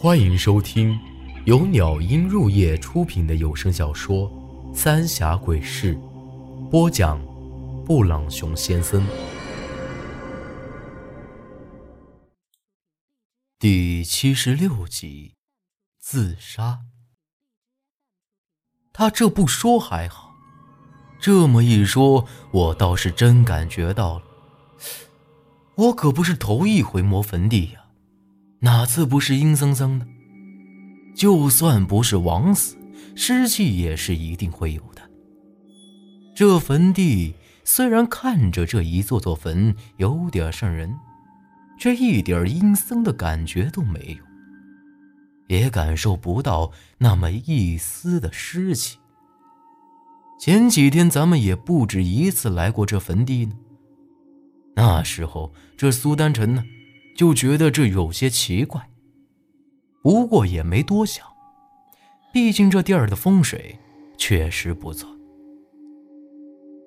欢迎收听由鸟音入夜出品的有声小说《三峡鬼事》，播讲：布朗熊先生。第七十六集，自杀。他这不说还好，这么一说，我倒是真感觉到了。我可不是头一回摸坟地呀，哪次不是阴森森的？就算不是枉死，尸气也是一定会有的。这坟地虽然看着这一座座坟有点瘆人，却一点阴森的感觉都没有，也感受不到那么一丝的尸气。前几天咱们也不止一次来过这坟地呢。那时候，这苏丹臣呢，就觉得这有些奇怪。不过也没多想，毕竟这地儿的风水确实不错。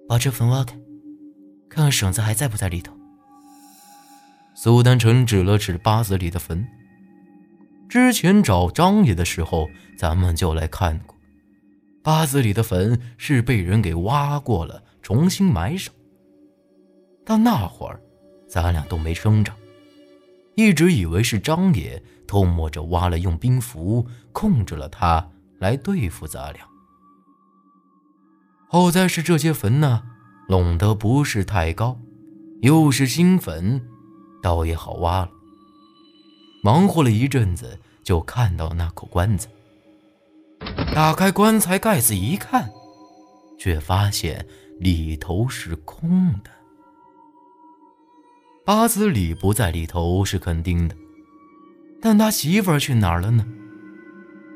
把这坟挖开，看看婶子还在不在里头。苏丹臣指了指八子里的坟，之前找张爷的时候，咱们就来看过，八子里的坟是被人给挖过了，重新埋上。但那会儿，咱俩都没生长，一直以为是张爷偷摸着挖了，用兵符控制了他来对付咱俩。好在是这些坟呢，拢得不是太高，又是新坟，倒也好挖了。忙活了一阵子，就看到那口棺材。打开棺材盖子一看，却发现里头是空的。八子里不在里头是肯定的，但他媳妇儿去哪儿了呢？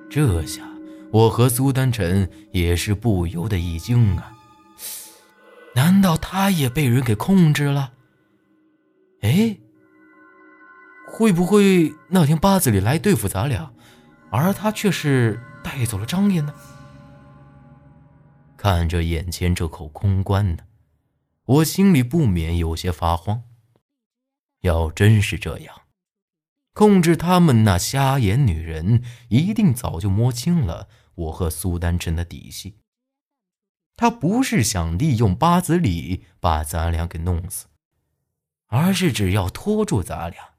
这下我和苏丹臣也是不由得一惊啊！难道他也被人给控制了？哎，会不会那天八子里来对付咱俩，而他却是带走了张爷呢？看着眼前这口空棺呢，我心里不免有些发慌。要真是这样，控制他们那瞎眼女人一定早就摸清了我和苏丹臣的底细。他不是想利用八子里把咱俩给弄死，而是只要拖住咱俩，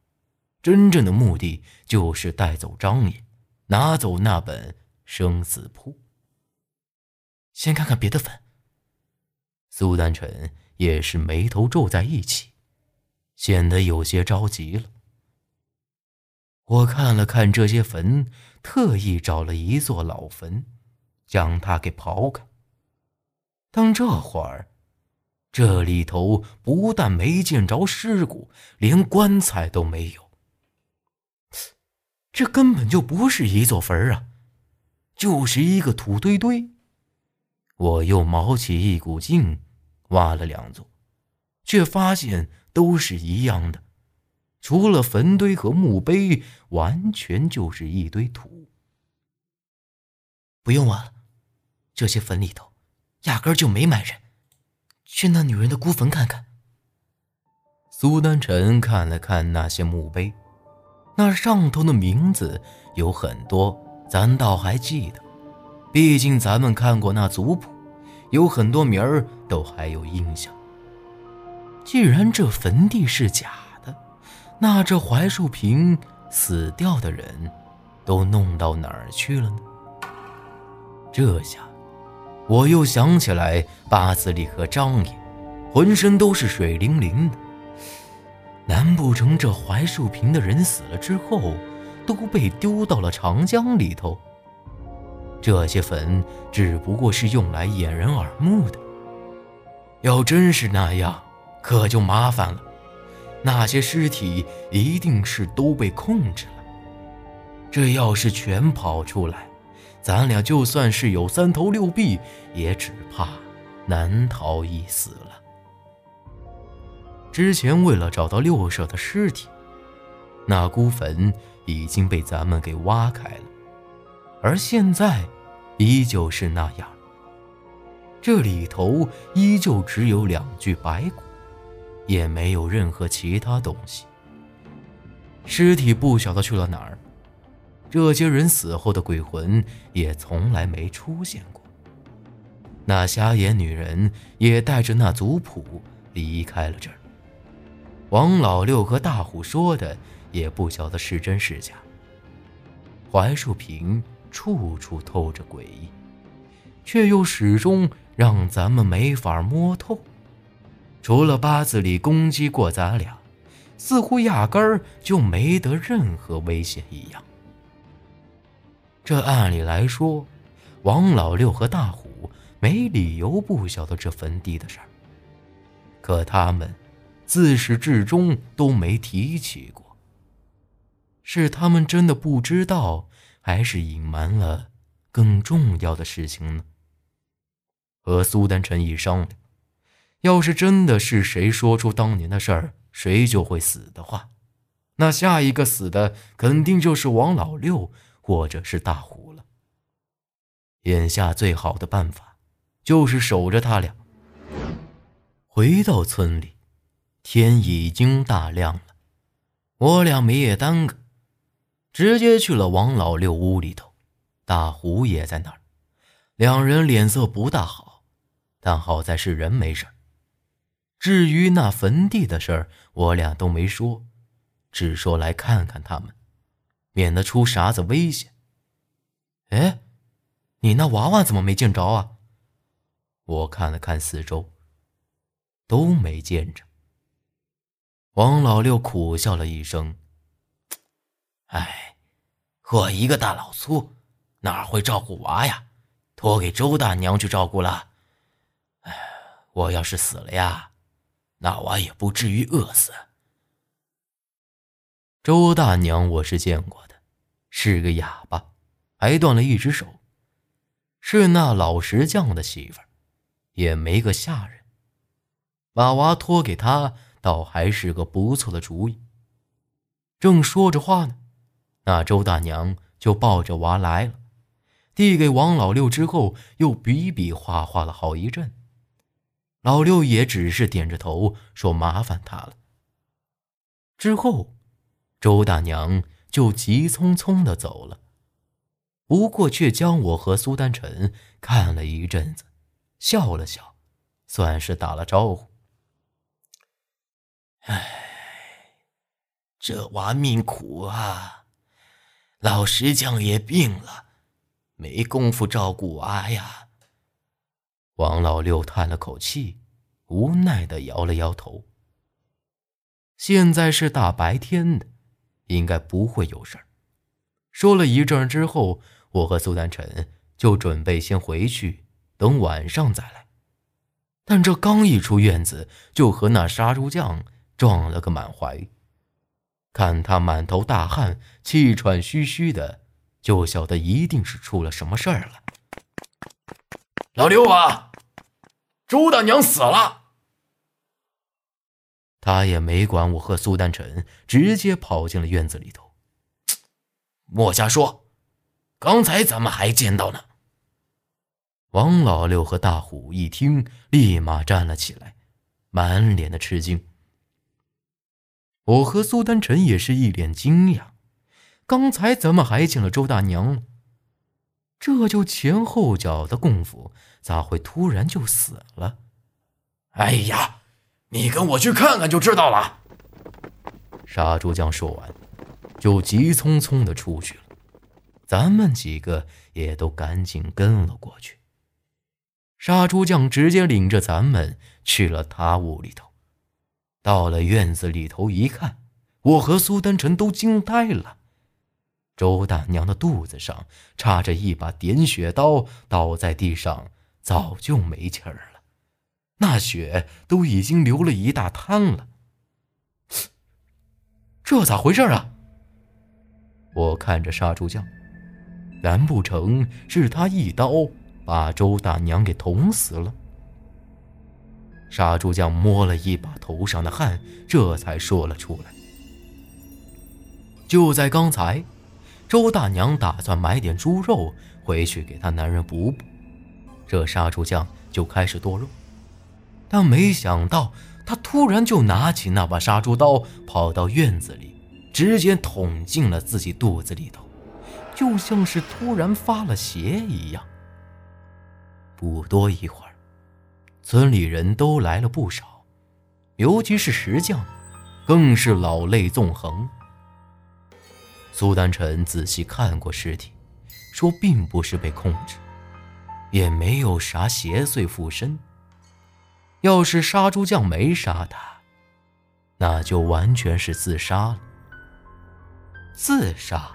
真正的目的就是带走张爷，拿走那本生死簿。先看看别的坟。苏丹臣也是眉头皱在一起。显得有些着急了。我看了看这些坟，特意找了一座老坟，将它给刨开。但这会儿，这里头不但没见着尸骨，连棺材都没有。这根本就不是一座坟啊，就是一个土堆堆。我又卯起一股劲，挖了两座，却发现。都是一样的，除了坟堆和墓碑，完全就是一堆土。不用挖了，这些坟里头压根就没埋人。去那女人的孤坟看看。苏丹臣看了看那些墓碑，那上头的名字有很多，咱倒还记得，毕竟咱们看过那族谱，有很多名儿都还有印象。既然这坟地是假的，那这槐树坪死掉的人，都弄到哪儿去了呢？这下，我又想起来八子里和张爷，浑身都是水灵灵的。难不成这槐树坪的人死了之后，都被丢到了长江里头？这些坟只不过是用来掩人耳目的。要真是那样，可就麻烦了，那些尸体一定是都被控制了。这要是全跑出来，咱俩就算是有三头六臂，也只怕难逃一死了。之前为了找到六舍的尸体，那孤坟已经被咱们给挖开了，而现在依旧是那样，这里头依旧只有两具白骨。也没有任何其他东西。尸体不晓得去了哪儿，这些人死后的鬼魂也从来没出现过。那瞎眼女人也带着那族谱离开了这儿。王老六和大虎说的也不晓得是真是假。槐树坪处处透着诡异，却又始终让咱们没法摸透。除了八字里攻击过咱俩，似乎压根儿就没得任何危险一样。这按理来说，王老六和大虎没理由不晓得这坟地的事儿，可他们自始至终都没提起过。是他们真的不知道，还是隐瞒了更重要的事情呢？和苏丹臣一商量，要是真的是谁说出当年的事儿，谁就会死的话，那下一个死的肯定就是王老六或者是大虎了。眼下最好的办法，就是守着他俩。回到村里，天已经大亮了，我俩没也耽搁。直接去了王老六屋里头，大虎也在那儿，两人脸色不大好，但好在是人没事至于那坟地的事儿，我俩都没说，只说来看看他们，免得出啥子危险。哎，你那娃娃怎么没见着啊？我看了看四周，都没见着。王老六苦笑了一声。哎，我一个大老粗，哪会照顾娃呀？托给周大娘去照顾了。哎，我要是死了呀，那娃也不至于饿死。周大娘我是见过的，是个哑巴，还断了一只手，是那老石匠的媳妇儿，也没个下人，把娃托给他，倒还是个不错的主意。正说着话呢。那周大娘就抱着娃来了，递给王老六之后，又比比划划了好一阵。老六也只是点着头说：“麻烦他了。”之后，周大娘就急匆匆的走了，不过却将我和苏丹臣看了一阵子，笑了笑，算是打了招呼。唉，这娃命苦啊！老石匠也病了，没工夫照顾娃呀。王老六叹了口气，无奈的摇了摇头。现在是大白天的，应该不会有事儿。说了一阵之后，我和苏丹臣就准备先回去，等晚上再来。但这刚一出院子，就和那杀猪匠撞了个满怀。看他满头大汗、气喘吁吁的，就晓得一定是出了什么事儿了。老六啊，周大娘死了。他也没管我和苏丹臣，直接跑进了院子里头。莫瞎说，刚才咱们还见到呢。王老六和大虎一听，立马站了起来，满脸的吃惊。我和苏丹臣也是一脸惊讶，刚才咱们还见了周大娘，这就前后脚的功夫，咋会突然就死了？哎呀，你跟我去看看就知道了。杀猪匠说完，就急匆匆的出去了，咱们几个也都赶紧跟了过去。杀猪匠直接领着咱们去了他屋里头。到了院子里头一看，我和苏丹臣都惊呆了。周大娘的肚子上插着一把点血刀，倒在地上，早就没气儿了，那血都已经流了一大滩了。这咋回事啊？我看着杀猪匠，难不成是他一刀把周大娘给捅死了？杀猪匠摸了一把头上的汗，这才说了出来。就在刚才，周大娘打算买点猪肉回去给她男人补补，这杀猪匠就开始剁肉。但没想到，他突然就拿起那把杀猪刀，跑到院子里，直接捅进了自己肚子里头，就像是突然发了邪一样。不多一会儿，村里人都来了不少，尤其是石匠，更是老泪纵横。苏丹臣仔细看过尸体，说并不是被控制，也没有啥邪祟附身。要是杀猪匠没杀他，那就完全是自杀了。自杀？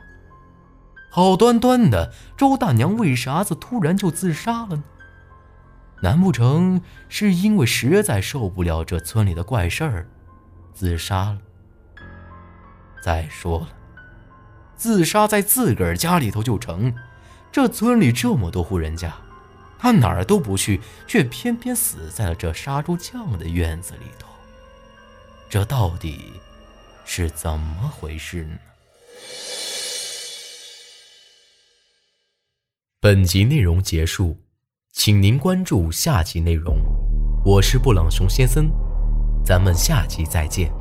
好端端的周大娘为啥子突然就自杀了呢？难不成是因为实在受不了这村里的怪事儿，自杀了？再说了。自杀在自个儿家里头就成，这村里这么多户人家，他哪儿都不去，却偏偏死在了这杀猪匠的院子里头。这到底是怎么回事呢？本集内容结束，请您关注下集内容。我是布朗熊先生，咱们下集再见。